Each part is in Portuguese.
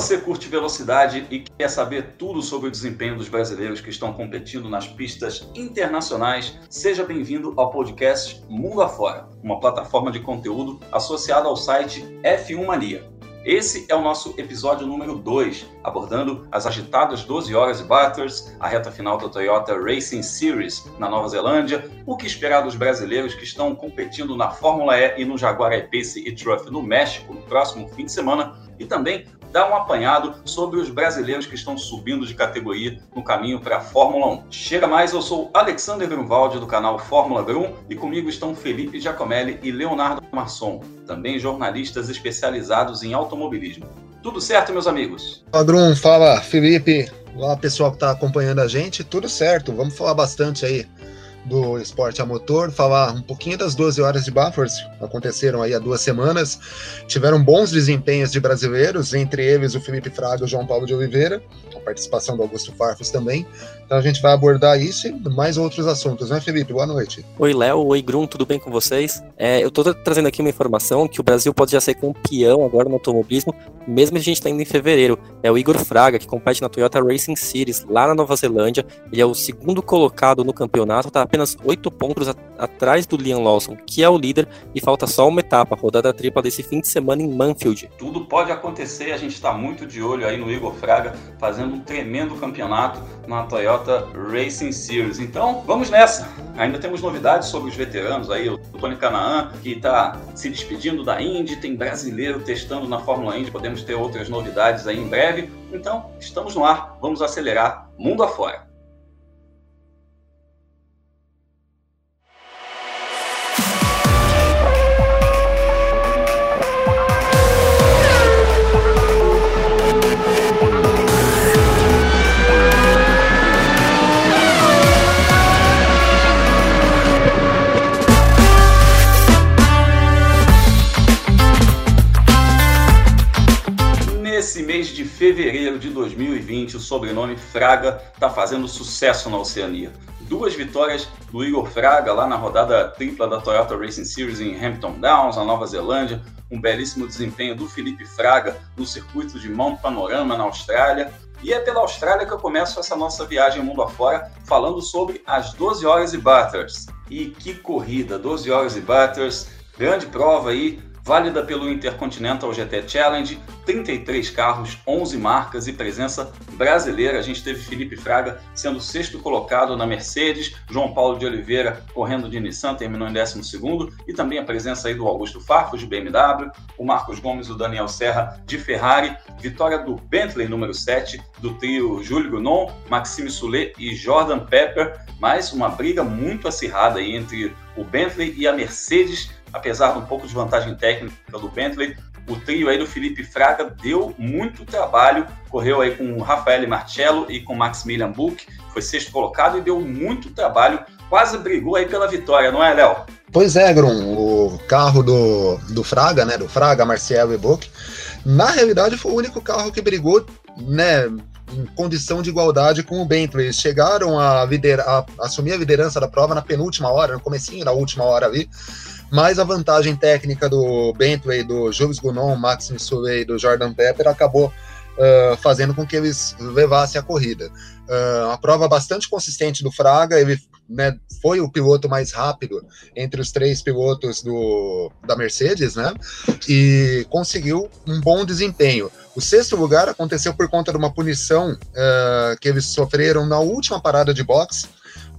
você curte velocidade e quer saber tudo sobre o desempenho dos brasileiros que estão competindo nas pistas internacionais, seja bem-vindo ao podcast Mundo Afora, uma plataforma de conteúdo associada ao site F1 Mania. Esse é o nosso episódio número 2, abordando as agitadas 12 horas e Batters, a reta final da Toyota Racing Series na Nova Zelândia, o que esperar dos brasileiros que estão competindo na Fórmula E e no Jaguar I-Pace e Truff no México no próximo fim de semana, e também dar um apanhado sobre os brasileiros que estão subindo de categoria no caminho para a Fórmula 1. Chega mais, eu sou Alexander Grunwald do canal Fórmula Grum e comigo estão Felipe Giacomelli e Leonardo Masson, também jornalistas especializados em automobilismo. Tudo certo, meus amigos? Fala, Grum, fala, Felipe. Olá, pessoal que está acompanhando a gente. Tudo certo, vamos falar bastante aí do esporte a motor, falar um pouquinho das 12 horas de Bathurst, aconteceram aí há duas semanas, tiveram bons desempenhos de brasileiros, entre eles o Felipe Fraga e o João Paulo de Oliveira, a participação do Augusto Farfus também, então a gente vai abordar isso e mais outros assuntos, né Felipe? Boa noite. Oi Léo, oi Grum, tudo bem com vocês? É, eu estou trazendo aqui uma informação que o Brasil pode já ser campeão agora no automobilismo, mesmo a gente está indo em fevereiro, é o Igor Fraga, que compete na Toyota Racing Series, lá na Nova Zelândia, ele é o segundo colocado no campeonato, está apenas 8 pontos a, atrás do Liam Lawson, que é o líder, e falta só uma etapa, a rodada tripla desse fim de semana em Manfield. Tudo pode acontecer, a gente está muito de olho aí no Igor Fraga, fazendo um tremendo campeonato na Toyota Racing Series. Então, vamos nessa! Ainda temos novidades sobre os veteranos aí, o Tony Canaan, que está se despedindo da Indy, tem brasileiro testando na Fórmula Indy, podemos ter outras novidades aí em breve. Então, estamos no ar, vamos acelerar mundo afora. De fevereiro de 2020, o sobrenome Fraga está fazendo sucesso na Oceania. Duas vitórias do Igor Fraga lá na rodada tripla da Toyota Racing Series em Hampton Downs, na Nova Zelândia. Um belíssimo desempenho do Felipe Fraga no circuito de Mount Panorama, na Austrália. E é pela Austrália que eu começo essa nossa viagem mundo afora, falando sobre as 12 horas e Batters. E que corrida, 12 horas e Batters, grande prova aí, válida pelo Intercontinental GT Challenge, 33 carros, 11 marcas e presença brasileira. A gente teve Felipe Fraga sendo sexto colocado na Mercedes, João Paulo de Oliveira correndo de Nissan, terminou em 12 e também a presença aí do Augusto Farfus de BMW, o Marcos Gomes e o Daniel Serra de Ferrari, vitória do Bentley número 7, do trio Júlio Gunon, Maxime Soulet e Jordan Pepper, mais uma briga muito acirrada aí entre o Bentley e a Mercedes apesar de um pouco de vantagem técnica do Bentley, o trio aí do Felipe Fraga deu muito trabalho, correu aí com o Rafael Marcello e com o Maximilian Buch, foi sexto colocado e deu muito trabalho, quase brigou aí pela vitória, não é, Léo? Pois é, Grum, o carro do, do Fraga, né, do Fraga, Marcelo e Buch, na realidade foi o único carro que brigou, né, em condição de igualdade com o Bentley. Eles chegaram a, lidera, a, a assumir a liderança da prova na penúltima hora, no comecinho da última hora ali, mas a vantagem técnica do Bentley, do Jules Gounon, Maxime Soulet e do Jordan Pepper acabou uh, fazendo com que eles levassem a corrida. Uh, prova bastante consistente do Fraga, ele né, foi o piloto mais rápido entre os três pilotos do, da Mercedes, né? E conseguiu um bom desempenho. O sexto lugar aconteceu por conta de uma punição uh, que eles sofreram na última parada de boxe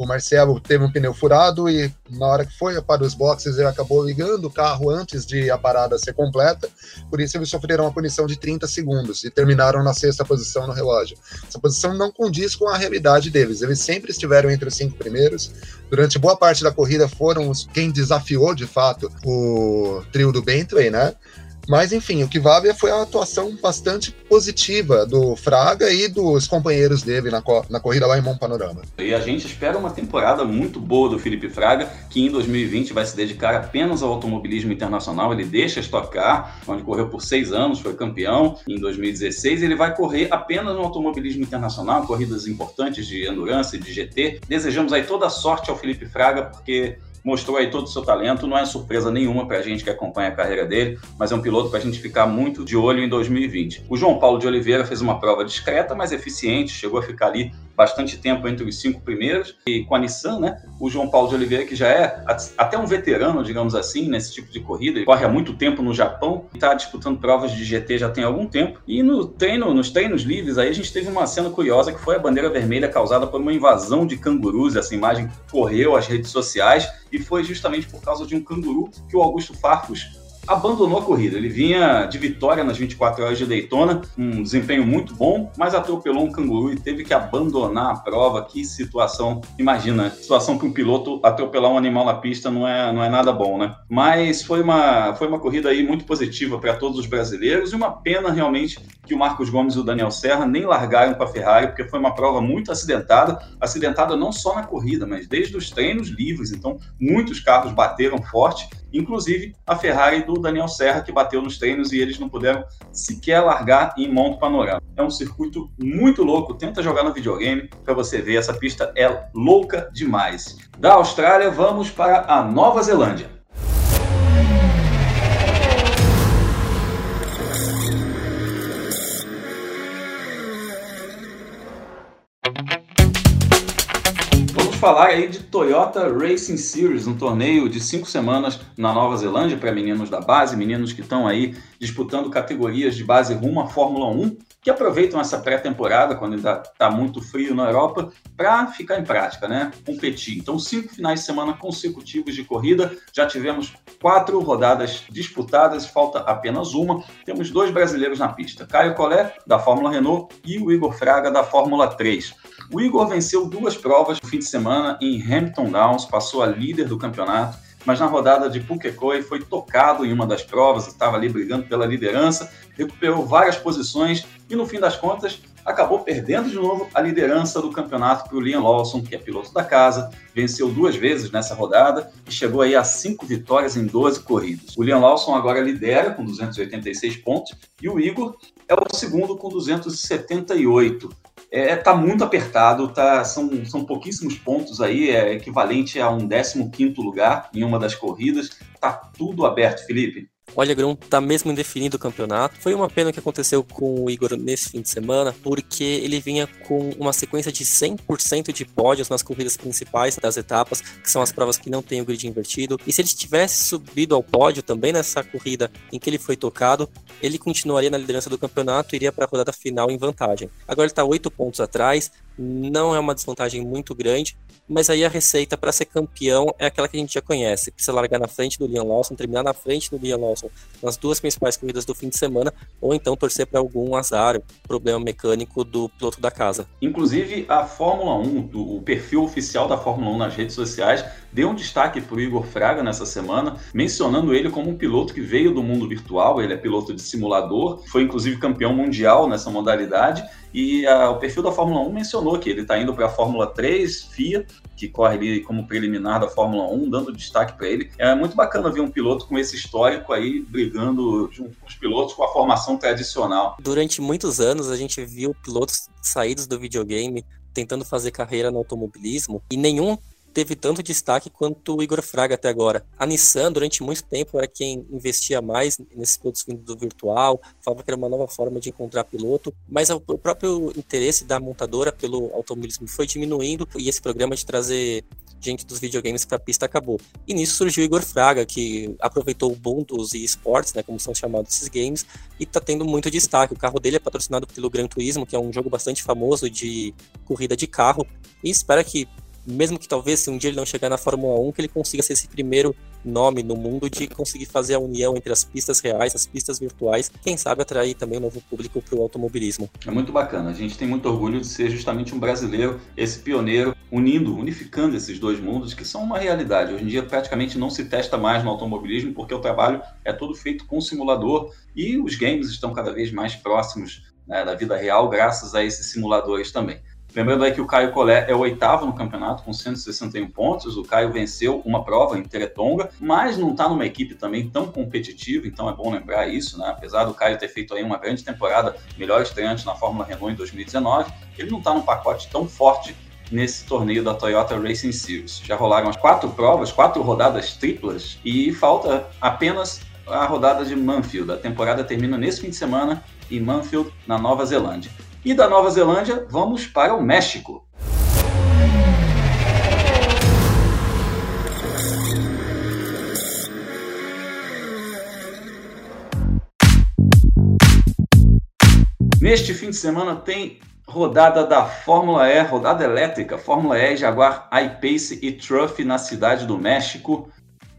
o Marcelo teve um pneu furado e na hora que foi para os boxes ele acabou ligando o carro antes de a parada ser completa, por isso eles sofreram uma punição de 30 segundos e terminaram na sexta posição no relógio. Essa posição não condiz com a realidade deles, eles sempre estiveram entre os cinco primeiros, durante boa parte da corrida foram os, quem desafiou de fato o trio do Bentley, né? Mas, enfim, o que vale foi a atuação bastante positiva do Fraga e dos companheiros dele na, co na corrida lá em Mont Panorama. E a gente espera uma temporada muito boa do Felipe Fraga, que em 2020 vai se dedicar apenas ao automobilismo internacional. Ele deixa Stock Car, onde correu por seis anos, foi campeão. Em 2016, ele vai correr apenas no automobilismo internacional, corridas importantes de endurance e de GT. Desejamos aí toda a sorte ao Felipe Fraga, porque mostrou aí todo o seu talento, não é surpresa nenhuma para a gente que acompanha a carreira dele, mas é um piloto para a gente ficar muito de olho em 2020. O João Paulo de Oliveira fez uma prova discreta, mas eficiente, chegou a ficar ali bastante tempo entre os cinco primeiros. E com a Nissan, né, o João Paulo de Oliveira, que já é até um veterano, digamos assim, nesse tipo de corrida, ele corre há muito tempo no Japão, está disputando provas de GT já tem algum tempo. E no treino, nos treinos livres, aí a gente teve uma cena curiosa que foi a bandeira vermelha causada por uma invasão de cangurus. Essa imagem correu às redes sociais e foi justamente por causa de um canguru que o Augusto Farfus abandonou a corrida. Ele vinha de vitória nas 24 horas de Daytona, um desempenho muito bom, mas atropelou um canguru e teve que abandonar a prova. Que situação, imagina, situação para um piloto atropelar um animal na pista não é, não é nada bom, né? Mas foi uma, foi uma corrida aí muito positiva para todos os brasileiros e uma pena realmente que o Marcos Gomes e o Daniel Serra nem largaram para a Ferrari, porque foi uma prova muito acidentada, acidentada não só na corrida, mas desde os treinos livres. Então, muitos carros bateram forte inclusive a Ferrari do Daniel Serra, que bateu nos treinos e eles não puderam sequer largar em Monte Panorama. É um circuito muito louco, tenta jogar no videogame para você ver, essa pista é louca demais. Da Austrália, vamos para a Nova Zelândia. Falar aí de Toyota Racing Series, um torneio de cinco semanas na Nova Zelândia para meninos da base, meninos que estão aí disputando categorias de base rumo à Fórmula 1, que aproveitam essa pré-temporada, quando ainda está muito frio na Europa, para ficar em prática, né? Competir. Então, cinco finais de semana consecutivos de corrida, já tivemos quatro rodadas disputadas, falta apenas uma. Temos dois brasileiros na pista: Caio Collet, da Fórmula Renault, e o Igor Fraga, da Fórmula 3. O Igor venceu duas provas no fim de semana em Hampton Downs, passou a líder do campeonato, mas na rodada de Pukekohe foi tocado em uma das provas, estava ali brigando pela liderança, recuperou várias posições e no fim das contas acabou perdendo de novo a liderança do campeonato para o Liam Lawson, que é piloto da casa, venceu duas vezes nessa rodada e chegou aí a cinco vitórias em 12 corridas. O Liam Lawson agora lidera com 286 pontos e o Igor é o segundo com 278 é, tá muito apertado, tá, são, são pouquíssimos pontos aí, é equivalente a um 15 lugar em uma das corridas. Tá tudo aberto, Felipe. Olha, Grum, tá mesmo indefinido o campeonato. Foi uma pena que aconteceu com o Igor nesse fim de semana, porque ele vinha com uma sequência de 100% de pódios nas corridas principais das etapas, que são as provas que não tem o grid invertido. E se ele tivesse subido ao pódio também nessa corrida em que ele foi tocado, ele continuaria na liderança do campeonato e iria para a rodada final em vantagem. Agora ele está 8 pontos atrás, não é uma desvantagem muito grande, mas aí a receita para ser campeão é aquela que a gente já conhece. Precisa largar na frente do Liam Lawson, terminar na frente do Liam Lawson nas duas principais corridas do fim de semana, ou então torcer para algum azar, problema mecânico do piloto da casa. Inclusive, a Fórmula 1, do, o perfil oficial da Fórmula 1 nas redes sociais, deu um destaque para o Igor Fraga nessa semana, mencionando ele como um piloto que veio do mundo virtual, ele é piloto de simulador, foi inclusive campeão mundial nessa modalidade, e a, o perfil da Fórmula 1 mencionou que ele está indo para a Fórmula 3 FIA, que corre ali como preliminar da Fórmula 1, dando destaque para ele. É muito bacana ver um piloto com esse histórico aí brigando junto com os pilotos com a formação tradicional. Durante muitos anos a gente viu pilotos saídos do videogame tentando fazer carreira no automobilismo e nenhum teve tanto destaque quanto o Igor Fraga até agora. A Nissan, durante muito tempo, era quem investia mais nesses pilotos vindo do virtual, falava que era uma nova forma de encontrar piloto, mas o próprio interesse da montadora pelo automobilismo foi diminuindo e esse programa de trazer gente dos videogames para a pista acabou. E nisso surgiu o Igor Fraga, que aproveitou o boom dos esportes, né, como são chamados esses games, e está tendo muito destaque. O carro dele é patrocinado pelo Gran Turismo, que é um jogo bastante famoso de corrida de carro, e espera que mesmo que talvez se um dia ele não chegar na Fórmula 1, que ele consiga ser esse primeiro nome no mundo de conseguir fazer a união entre as pistas reais, as pistas virtuais, quem sabe atrair também um novo público para o automobilismo. É muito bacana, a gente tem muito orgulho de ser justamente um brasileiro, esse pioneiro, unindo, unificando esses dois mundos que são uma realidade. Hoje em dia praticamente não se testa mais no automobilismo porque o trabalho é todo feito com simulador e os games estão cada vez mais próximos né, da vida real graças a esses simuladores também. Lembrando aí que o Caio Collet é o oitavo no campeonato com 161 pontos. O Caio venceu uma prova em Teretonga, mas não está numa equipe também tão competitiva, então é bom lembrar isso, né? Apesar do Caio ter feito aí uma grande temporada, melhor estreante na Fórmula Renault em 2019, ele não está num pacote tão forte nesse torneio da Toyota Racing Series. Já rolaram as quatro provas, quatro rodadas triplas e falta apenas a rodada de Manfield. A temporada termina nesse fim de semana em Manfield, na Nova Zelândia. E da Nova Zelândia, vamos para o México. Neste fim de semana tem rodada da Fórmula E, rodada elétrica, Fórmula E, Jaguar, iPace e Truff na cidade do México.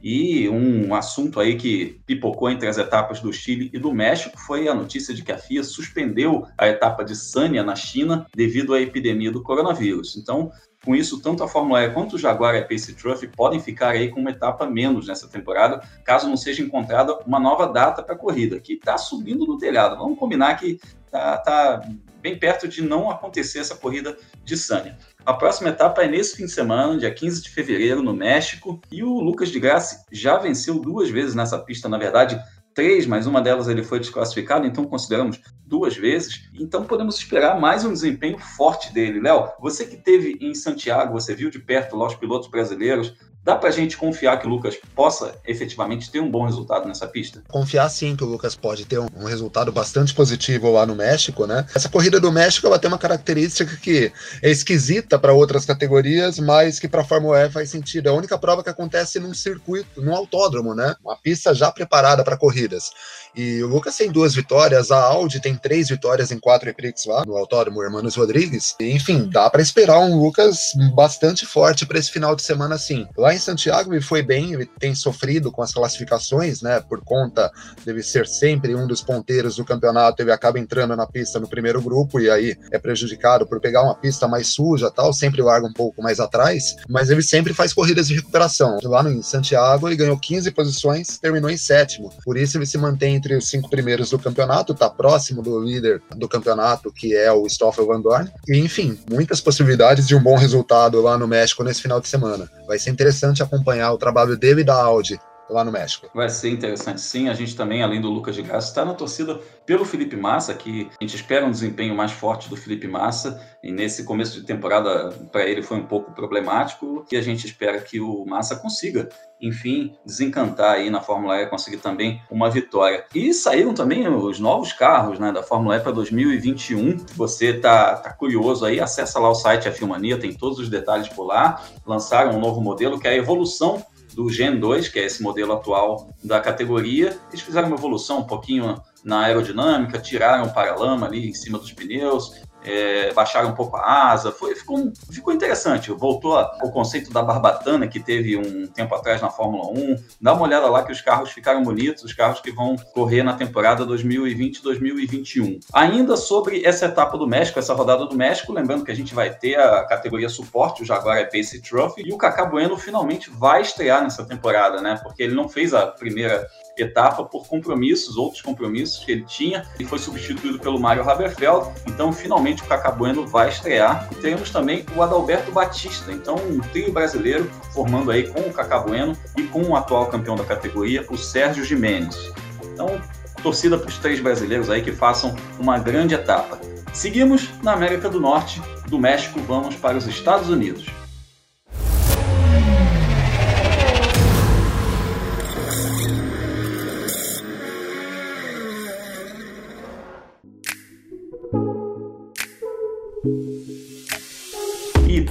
E um assunto aí que pipocou entre as etapas do Chile e do México foi a notícia de que a FIA suspendeu a etapa de Sanya na China devido à epidemia do coronavírus. Então, com isso, tanto a Fórmula E quanto o Jaguar e a Pace Trophy podem ficar aí com uma etapa menos nessa temporada, caso não seja encontrada uma nova data para a corrida, que está subindo no telhado. Vamos combinar que está tá bem perto de não acontecer essa corrida de Sanya. A próxima etapa é nesse fim de semana, dia 15 de fevereiro, no México, e o Lucas de Grassi já venceu duas vezes nessa pista, na verdade, três, mas uma delas ele foi desclassificado, então consideramos duas vezes. Então podemos esperar mais um desempenho forte dele. Léo, você que teve em Santiago, você viu de perto lá os pilotos brasileiros, Dá para a gente confiar que o Lucas possa efetivamente ter um bom resultado nessa pista? Confiar sim que o Lucas pode ter um, resultado bastante positivo lá no México, né? Essa corrida do México ela tem uma característica que é esquisita para outras categorias, mas que para a Fórmula E faz sentido. É a única prova que acontece num circuito, num autódromo, né? Uma pista já preparada para corridas. E o Lucas tem duas vitórias, a Audi tem três vitórias em quatro Eprix lá no autódromo Hermanos Rodrigues. E, enfim, dá para esperar um Lucas bastante forte para esse final de semana, sim. Lá em Santiago ele foi bem, ele tem sofrido com as classificações, né? Por conta dele ser sempre um dos ponteiros do campeonato, ele acaba entrando na pista no primeiro grupo e aí é prejudicado por pegar uma pista mais suja tal, sempre larga um pouco mais atrás, mas ele sempre faz corridas de recuperação. Lá no Santiago ele ganhou 15 posições, terminou em sétimo. Por isso ele se mantém entre os cinco primeiros do campeonato, tá próximo do líder do campeonato, que é o Stoffel Van Dorn. E enfim, muitas possibilidades de um bom resultado lá no México nesse final de semana. Vai ser interessante acompanhar o trabalho dele e da Audi lá no México. Vai ser interessante sim. A gente também, além do Lucas de Graça, está na torcida pelo Felipe Massa, que a gente espera um desempenho mais forte do Felipe Massa. E nesse começo de temporada, para ele foi um pouco problemático. E a gente espera que o Massa consiga, enfim, desencantar aí na Fórmula E, conseguir também uma vitória. E saíram também os novos carros né, da Fórmula E para 2021. Você tá, tá curioso aí, acessa lá o site A Filmania, tem todos os detalhes por lá. Lançaram um novo modelo que é a evolução do Gen 2, que é esse modelo atual da categoria. Eles fizeram uma evolução um pouquinho na aerodinâmica, tiraram o paralama ali em cima dos pneus, é, baixaram um pouco a asa, foi, ficou, ficou interessante. Voltou ao conceito da barbatana que teve um tempo atrás na Fórmula 1. Dá uma olhada lá que os carros ficaram bonitos, os carros que vão correr na temporada 2020-2021. Ainda sobre essa etapa do México, essa rodada do México, lembrando que a gente vai ter a categoria suporte, o Jaguar é Pace Trophy, e o Cacá Bueno finalmente vai estrear nessa temporada, né? Porque ele não fez a primeira etapa por compromissos, outros compromissos que ele tinha, e foi substituído pelo Mário Haberfeld. Então, finalmente, o Cacá Bueno vai estrear. Temos também o Adalberto Batista, então um trio brasileiro formando aí com o Cacá Bueno e com o atual campeão da categoria, o Sérgio Jimenez. Então, torcida para os três brasileiros aí que façam uma grande etapa. Seguimos na América do Norte, do México vamos para os Estados Unidos.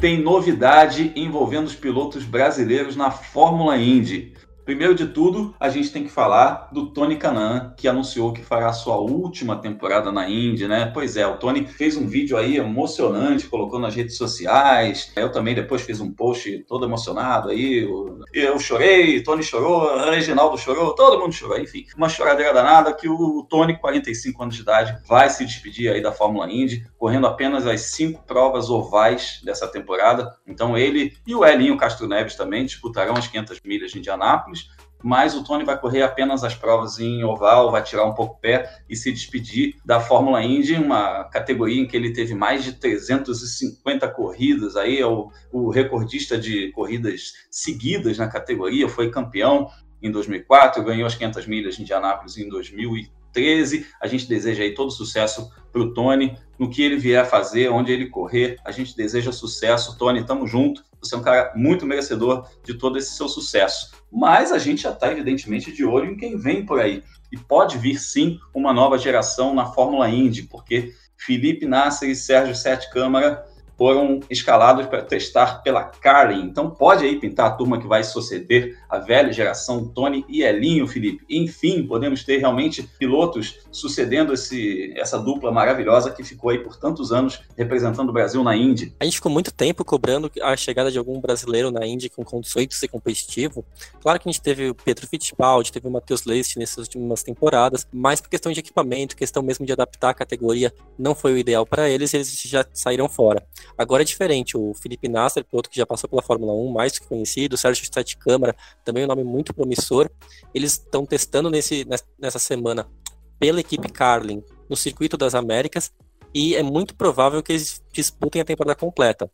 Tem novidade envolvendo os pilotos brasileiros na Fórmula Indy. Primeiro de tudo, a gente tem que falar do Tony Canan, que anunciou que fará sua última temporada na Indy, né? Pois é, o Tony fez um vídeo aí emocionante, colocou nas redes sociais. Eu também depois fiz um post todo emocionado aí. Eu chorei, Tony chorou, Reginaldo chorou, todo mundo chorou, enfim. Uma choradeira danada que o Tony, 45 anos de idade, vai se despedir aí da Fórmula Indy, correndo apenas as cinco provas ovais dessa temporada. Então ele e o Elinho Castro Neves também disputarão as 500 milhas de Indianápolis mas o Tony vai correr apenas as provas em oval, vai tirar um pouco o pé e se despedir da Fórmula Indy, uma categoria em que ele teve mais de 350 corridas, aí é o, o recordista de corridas seguidas na categoria, foi campeão em 2004, ganhou as 500 milhas de Indianápolis em 2003, 13. A gente deseja aí todo sucesso para o Tony, no que ele vier a fazer, onde ele correr. A gente deseja sucesso. Tony, tamo junto. Você é um cara muito merecedor de todo esse seu sucesso. Mas a gente já está, evidentemente, de olho em quem vem por aí. E pode vir, sim, uma nova geração na Fórmula Indy, porque Felipe Nasser e Sérgio Sete Câmara foram escalados para testar pela Carlin. Então pode aí pintar a turma que vai suceder a velha geração Tony e Elinho, Felipe. Enfim, podemos ter realmente pilotos sucedendo esse, essa dupla maravilhosa que ficou aí por tantos anos representando o Brasil na Indy. A gente ficou muito tempo cobrando a chegada de algum brasileiro na Indy com condições de ser competitivo. Claro que a gente teve o Pedro Fittipaldi, teve o Matheus Leist nessas últimas temporadas, mas por questão de equipamento, questão mesmo de adaptar a categoria, não foi o ideal para eles, eles já saíram fora. Agora é diferente, o Felipe Nasser, piloto que já passou pela Fórmula 1, mais que conhecido, o Sérgio Sete Câmara, também um nome muito promissor. Eles estão testando nesse, nessa semana pela equipe Carlin no Circuito das Américas e é muito provável que eles disputem a temporada completa.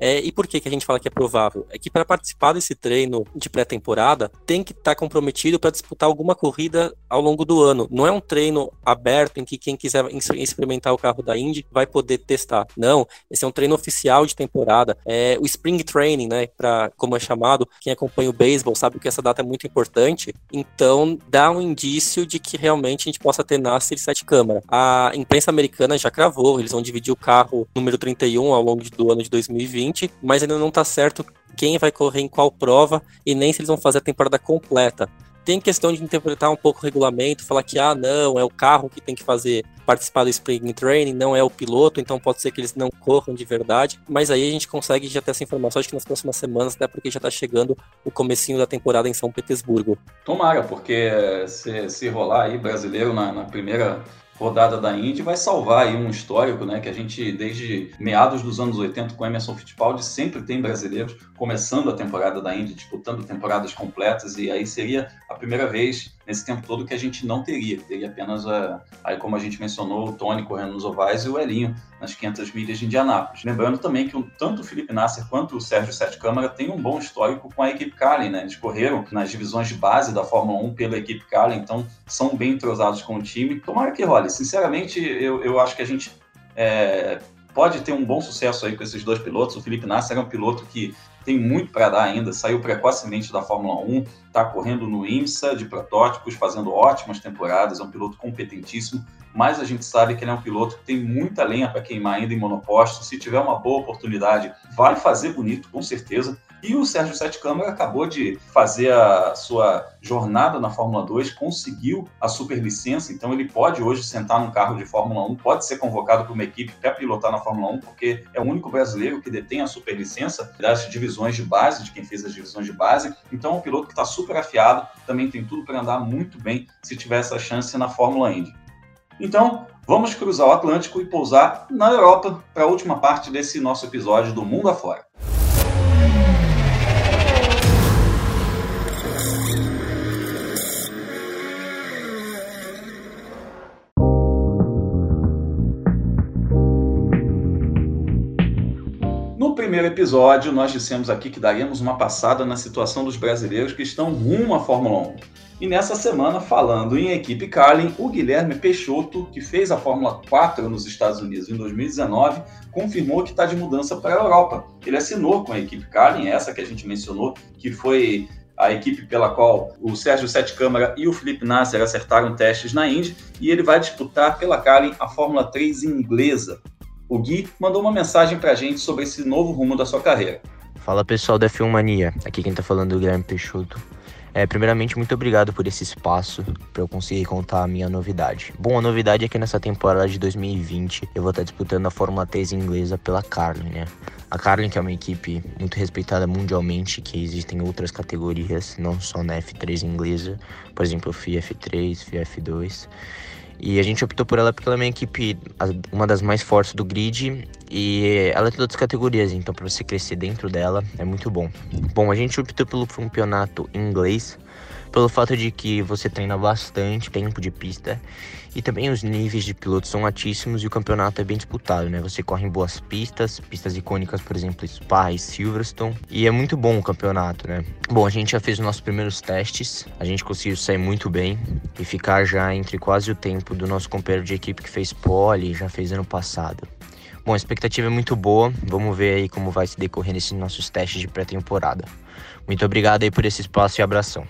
É, e por que, que a gente fala que é provável? É que para participar desse treino de pré-temporada, tem que estar tá comprometido para disputar alguma corrida ao longo do ano. Não é um treino aberto em que quem quiser experimentar o carro da Indy vai poder testar. Não, esse é um treino oficial de temporada. É o Spring Training, né? Pra, como é chamado, quem acompanha o beisebol sabe que essa data é muito importante. Então, dá um indício de que realmente a gente possa ter Nasser e sete câmara. A imprensa americana já cravou, eles vão dividir o carro número 31 ao longo do ano de 2020 2020, mas ainda não está certo quem vai correr em qual prova e nem se eles vão fazer a temporada completa. Tem questão de interpretar um pouco o regulamento, falar que, ah, não, é o carro que tem que fazer participar do Spring Training, não é o piloto, então pode ser que eles não corram de verdade. Mas aí a gente consegue já ter essa informação, acho que nas próximas semanas, até porque já está chegando o comecinho da temporada em São Petersburgo. Tomara, porque se, se rolar aí brasileiro na, na primeira rodada da Indy vai salvar aí um histórico, né, que a gente desde meados dos anos 80 com Emerson Fittipaldi sempre tem brasileiros começando a temporada da Indy, disputando temporadas completas e aí seria a primeira vez nesse tempo todo que a gente não teria, teria apenas a, aí como a gente mencionou, o Tony correndo nos ovais e o Elinho nas 500 milhas de Indianápolis. Lembrando também que tanto o Felipe Nasser quanto o Sérgio Sete Câmara têm um bom histórico com a equipe Carlin, né? Eles correram nas divisões de base da Fórmula 1 pela equipe Carlin, então são bem entrosados com o time. Tomara que role. Sinceramente, eu, eu acho que a gente é, pode ter um bom sucesso aí com esses dois pilotos. O Felipe Nasser é um piloto que tem muito para dar ainda, saiu precocemente da Fórmula 1, está correndo no IMSA de protótipos, fazendo ótimas temporadas, é um piloto competentíssimo, mas a gente sabe que ele é um piloto que tem muita lenha para queimar ainda em monoposto. Se tiver uma boa oportunidade, vai fazer bonito, com certeza. E o Sérgio Sete Câmara acabou de fazer a sua jornada na Fórmula 2, conseguiu a superlicença, então ele pode hoje sentar num carro de Fórmula 1, pode ser convocado para uma equipe para pilotar na Fórmula 1, porque é o único brasileiro que detém a superlicença das divisões de base, de quem fez as divisões de base. Então é um piloto que está super afiado, também tem tudo para andar muito bem se tiver essa chance na Fórmula Indy. Então, vamos cruzar o Atlântico e pousar na Europa para a última parte desse nosso episódio do Mundo Afora. primeiro episódio, nós dissemos aqui que daríamos uma passada na situação dos brasileiros que estão rumo à Fórmula 1. E nessa semana, falando em equipe Carlin, o Guilherme Peixoto, que fez a Fórmula 4 nos Estados Unidos em 2019, confirmou que está de mudança para a Europa. Ele assinou com a equipe Carlin, essa que a gente mencionou, que foi a equipe pela qual o Sérgio Sete Câmara e o Felipe Nasser acertaram testes na Indy, e ele vai disputar pela Carlin a Fórmula 3 inglesa. O Gui mandou uma mensagem pra gente sobre esse novo rumo da sua carreira. Fala pessoal da Filmania, aqui quem tá falando é o Guilherme Peixoto. É, primeiramente, muito obrigado por esse espaço para eu conseguir contar a minha novidade. Bom, a novidade é que nessa temporada de 2020 eu vou estar disputando a Fórmula 3 inglesa pela Carlin, né? A Carlin, que é uma equipe muito respeitada mundialmente, que existem outras categorias, não só na F3 inglesa, por exemplo, FIA F3, FIA F2. E a gente optou por ela porque ela é uma equipe, uma das mais fortes do grid, e ela tem todas as categorias, então para você crescer dentro dela é muito bom. Bom, a gente optou pelo campeonato inglês, pelo fato de que você treina bastante tempo de pista e também os níveis de pilotos são altíssimos e o campeonato é bem disputado, né? Você corre em boas pistas, pistas icônicas, por exemplo, Spa e Silverstone, e é muito bom o campeonato, né? Bom, a gente já fez os nossos primeiros testes, a gente conseguiu sair muito bem e ficar já entre quase o tempo do nosso companheiro de equipe que fez pole, já fez ano passado. Bom, a expectativa é muito boa. Vamos ver aí como vai se decorrer nesses nossos testes de pré-temporada. Muito obrigado aí por esse espaço e abração.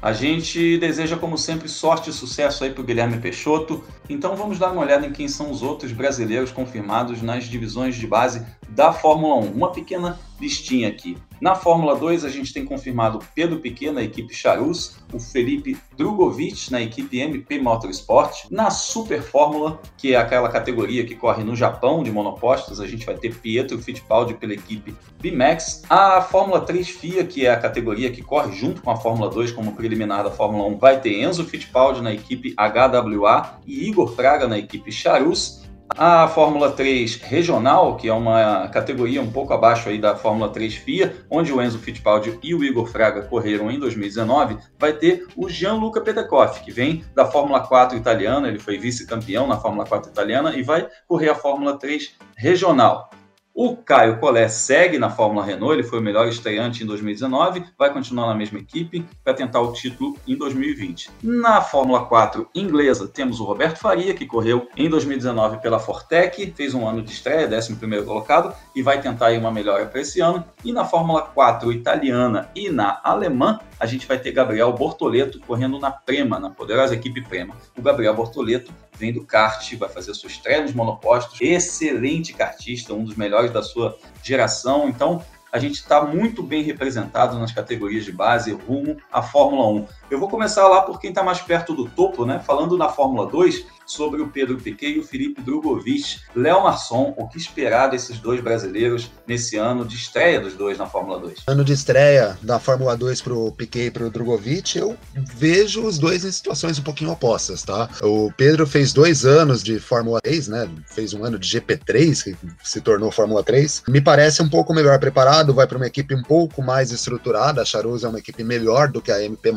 A gente deseja, como sempre, sorte e sucesso aí para o Guilherme Peixoto. Então vamos dar uma olhada em quem são os outros brasileiros confirmados nas divisões de base da Fórmula 1. Uma pequena listinha aqui. Na Fórmula 2, a gente tem confirmado Pedro Piquet na equipe Charus, o Felipe Drugovich na equipe MP Motorsport. Na Super Fórmula, que é aquela categoria que corre no Japão de monopostos, a gente vai ter Pietro Fittipaldi pela equipe Bimax. A Fórmula 3 FIA, que é a categoria que corre junto com a Fórmula 2 como preliminar da Fórmula 1, vai ter Enzo Fittipaldi na equipe HWA e Igor Fraga na equipe Charus. A Fórmula 3 regional, que é uma categoria um pouco abaixo aí da Fórmula 3 FIA, onde o Enzo Fittipaldi e o Igor Fraga correram em 2019, vai ter o Gianluca Petekoff, que vem da Fórmula 4 italiana, ele foi vice-campeão na Fórmula 4 italiana e vai correr a Fórmula 3 regional. O Caio Collet segue na Fórmula Renault, ele foi o melhor estreante em 2019, vai continuar na mesma equipe para tentar o título em 2020. Na Fórmula 4 inglesa, temos o Roberto Faria, que correu em 2019 pela Fortec, fez um ano de estreia, 11 colocado, e vai tentar uma melhora para esse ano. E na Fórmula 4 italiana e na alemã, a gente vai ter Gabriel Bortoleto correndo na Prema, na poderosa equipe Prema. O Gabriel Bortoleto vem do kart, vai fazer sua estreia nos monopostos, excelente kartista, um dos melhores da sua geração. Então, a gente está muito bem representado nas categorias de base rumo à Fórmula 1. Eu vou começar lá por quem está mais perto do topo, né? Falando na Fórmula 2, sobre o Pedro Piquet e o Felipe Drogovic. Léo Marçom, o que esperar desses dois brasileiros nesse ano de estreia dos dois na Fórmula 2? Ano de estreia da Fórmula 2 para o Piquet e para o Drogovic, eu vejo os dois em situações um pouquinho opostas, tá? O Pedro fez dois anos de Fórmula 3, né? Fez um ano de GP3, que se tornou Fórmula 3. Me parece um pouco melhor preparado, vai para uma equipe um pouco mais estruturada. A Charouz é uma equipe melhor do que a MP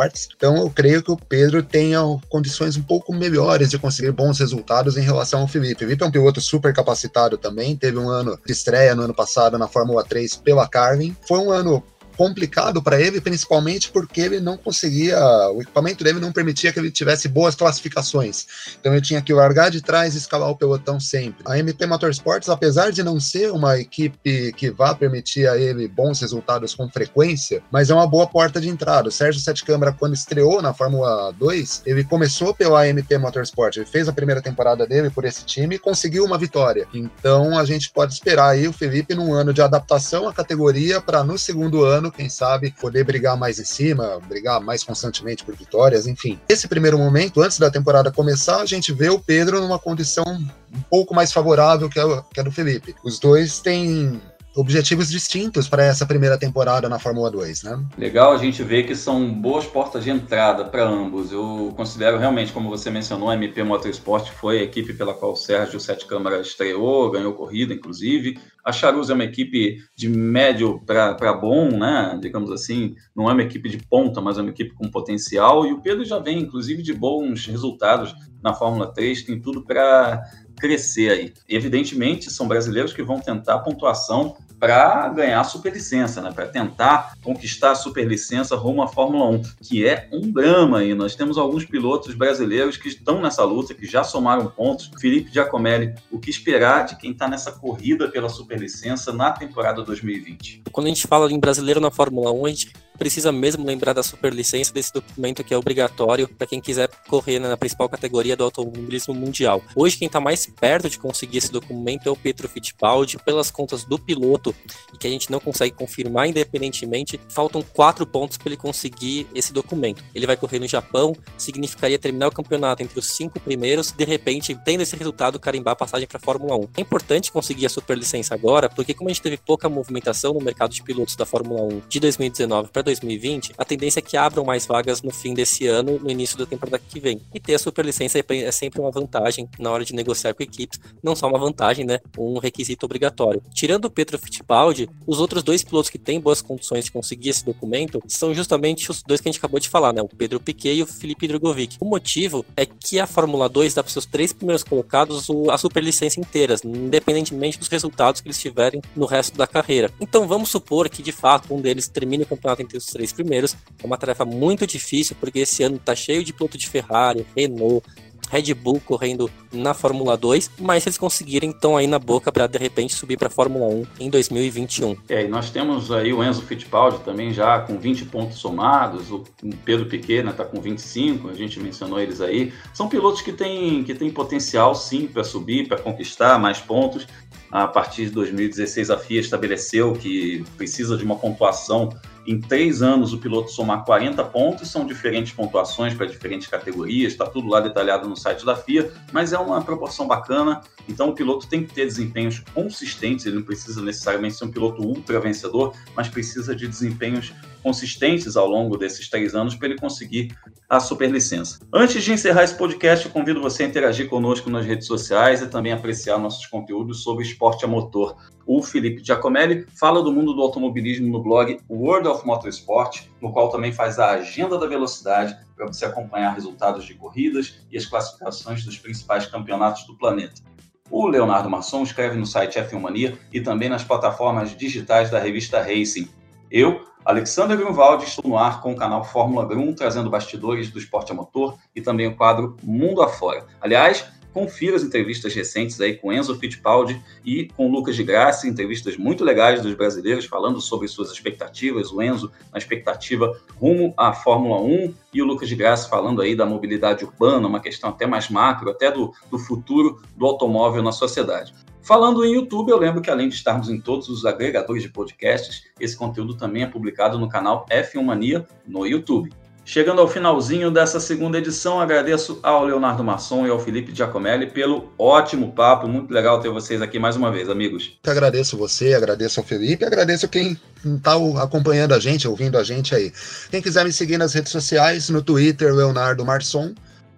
Motorsports. Então eu creio que o Pedro tenha condições um pouco melhores de conseguir bons resultados em relação ao Felipe. O Felipe é um piloto super capacitado também, teve um ano de estreia no ano passado na Fórmula 3 pela Carlin. Foi um ano complicado para ele, principalmente porque ele não conseguia, o equipamento dele não permitia que ele tivesse boas classificações. Então ele tinha que largar de trás e escalar o pelotão sempre. A MP Motorsports, apesar de não ser uma equipe que vá permitir a ele bons resultados com frequência, mas é uma boa porta de entrada. O Sérgio Sete Câmara, quando estreou na Fórmula 2, ele começou pela MP Motorsport, ele fez a primeira temporada dele por esse time e conseguiu uma vitória. Então a gente pode esperar aí o Felipe num ano de adaptação à categoria para no segundo ano quem sabe, poder brigar mais em cima, brigar mais constantemente por vitórias, enfim. Esse primeiro momento, antes da temporada começar, a gente vê o Pedro numa condição um pouco mais favorável que a, que a do Felipe. Os dois têm objetivos distintos para essa primeira temporada na Fórmula 2, né? Legal a gente ver que são boas portas de entrada para ambos. Eu considero realmente, como você mencionou, a MP Motorsport foi a equipe pela qual o Sérgio Sete Câmara estreou, ganhou corrida, inclusive. A Charuz é uma equipe de médio para bom, né? Digamos assim, não é uma equipe de ponta, mas é uma equipe com potencial. E o Pedro já vem, inclusive, de bons resultados na Fórmula 3, tem tudo para crescer aí. Evidentemente, são brasileiros que vão tentar pontuação para ganhar a superlicença, né? para tentar conquistar a superlicença rumo à Fórmula 1, que é um drama. E nós temos alguns pilotos brasileiros que estão nessa luta, que já somaram pontos. Felipe Giacomelli, o que esperar de quem está nessa corrida pela superlicença na temporada 2020? Quando a gente fala em brasileiro na Fórmula 1, a gente precisa mesmo lembrar da superlicença desse documento que é obrigatório para quem quiser correr na principal categoria do automobilismo mundial. Hoje, quem está mais perto de conseguir esse documento é o Petro Fittipaldi, pelas contas do piloto, e que a gente não consegue confirmar independentemente, faltam quatro pontos para ele conseguir esse documento. Ele vai correr no Japão, significaria terminar o campeonato entre os cinco primeiros, de repente, tendo esse resultado, carimbar a passagem para a Fórmula 1. É importante conseguir a superlicença agora, porque como a gente teve pouca movimentação no mercado de pilotos da Fórmula 1 de 2019 para 2020, a tendência é que abram mais vagas no fim desse ano, no início da temporada que vem. E ter a superlicença é, é sempre uma vantagem na hora de negociar com equipes, não só uma vantagem, né? Um requisito obrigatório. Tirando o Pedro Fittipaldi, os outros dois pilotos que têm boas condições de conseguir esse documento são justamente os dois que a gente acabou de falar, né? O Pedro Piquet e o Felipe Drogovic. O motivo é que a Fórmula 2 dá para seus três primeiros colocados a superlicença inteiras, independentemente dos resultados que eles tiverem no resto da carreira. Então vamos supor que de fato um deles termine o campeonato entre os três primeiros. É uma tarefa muito difícil porque esse ano está cheio de piloto de Ferrari, Renault, Red Bull correndo na Fórmula 2, mas eles conseguirem então aí na boca para de repente subir para a Fórmula 1 em 2021. É, e nós temos aí o Enzo Fittipaldi também já com 20 pontos somados, o Pedro Piquet né, tá com 25, a gente mencionou eles aí. São pilotos que têm que têm potencial sim para subir, para conquistar mais pontos. A partir de 2016 a FIA estabeleceu que precisa de uma pontuação em três anos o piloto somar 40 pontos, são diferentes pontuações para diferentes categorias, está tudo lá detalhado no site da FIA, mas é uma proporção bacana. Então o piloto tem que ter desempenhos consistentes, ele não precisa necessariamente ser um piloto ultra vencedor, mas precisa de desempenhos consistentes ao longo desses três anos para ele conseguir a superlicença. Antes de encerrar esse podcast, eu convido você a interagir conosco nas redes sociais e também apreciar nossos conteúdos sobre esporte a motor. O Felipe Giacomelli fala do mundo do automobilismo no blog World of Motorsport, no qual também faz a agenda da velocidade para você acompanhar resultados de corridas e as classificações dos principais campeonatos do planeta. O Leonardo Masson escreve no site F1 Mania e também nas plataformas digitais da revista Racing. Eu, Alexander Grunwald, estou no ar com o canal Fórmula Grum, trazendo bastidores do esporte a motor e também o quadro Mundo Afora. Aliás, confira as entrevistas recentes aí com Enzo Fittipaldi e com Lucas de Graça, entrevistas muito legais dos brasileiros falando sobre suas expectativas, o Enzo na expectativa rumo à Fórmula 1 e o Lucas de Graça falando aí da mobilidade urbana, uma questão até mais macro, até do, do futuro do automóvel na sociedade. Falando em YouTube, eu lembro que além de estarmos em todos os agregadores de podcasts, esse conteúdo também é publicado no canal F1 Mania no YouTube. Chegando ao finalzinho dessa segunda edição, agradeço ao Leonardo Masson e ao Felipe Giacomelli pelo ótimo papo. Muito legal ter vocês aqui mais uma vez, amigos. Eu agradeço você, agradeço ao Felipe, agradeço quem está acompanhando a gente, ouvindo a gente aí. Quem quiser me seguir nas redes sociais, no Twitter, Leonardo Marson,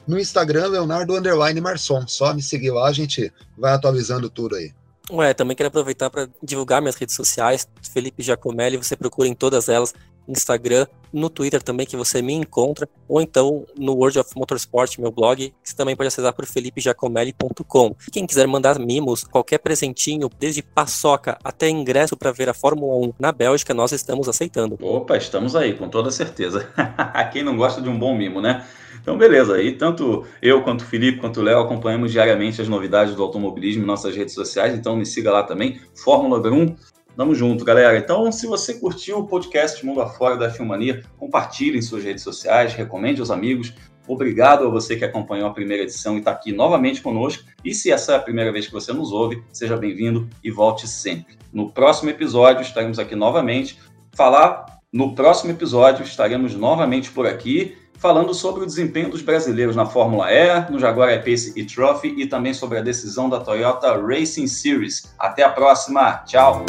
no Instagram, Leonardo Underline Marson. Só me seguir lá, a gente vai atualizando tudo aí. Ué, também quero aproveitar para divulgar minhas redes sociais, Felipe Giacomelli, você procura em todas elas, Instagram, no Twitter também, que você me encontra, ou então no World of Motorsport, meu blog, que você também pode acessar por felipejacomelli.com. Quem quiser mandar mimos, qualquer presentinho, desde paçoca até ingresso para ver a Fórmula 1 na Bélgica, nós estamos aceitando. Opa, estamos aí, com toda certeza. Quem não gosta de um bom mimo, né? Então, beleza. E tanto eu, quanto o Felipe, quanto o Léo acompanhamos diariamente as novidades do automobilismo em nossas redes sociais. Então, me siga lá também, Fórmula 1. Tamo junto, galera. Então, se você curtiu o podcast Mundo Afora da Filmania, compartilhe em suas redes sociais, recomende aos amigos. Obrigado a você que acompanhou a primeira edição e está aqui novamente conosco. E se essa é a primeira vez que você nos ouve, seja bem-vindo e volte sempre. No próximo episódio estaremos aqui novamente. Falar no próximo episódio estaremos novamente por aqui falando sobre o desempenho dos brasileiros na Fórmula E, no Jaguar I-Pace e Trophy e também sobre a decisão da Toyota Racing Series. Até a próxima, tchau!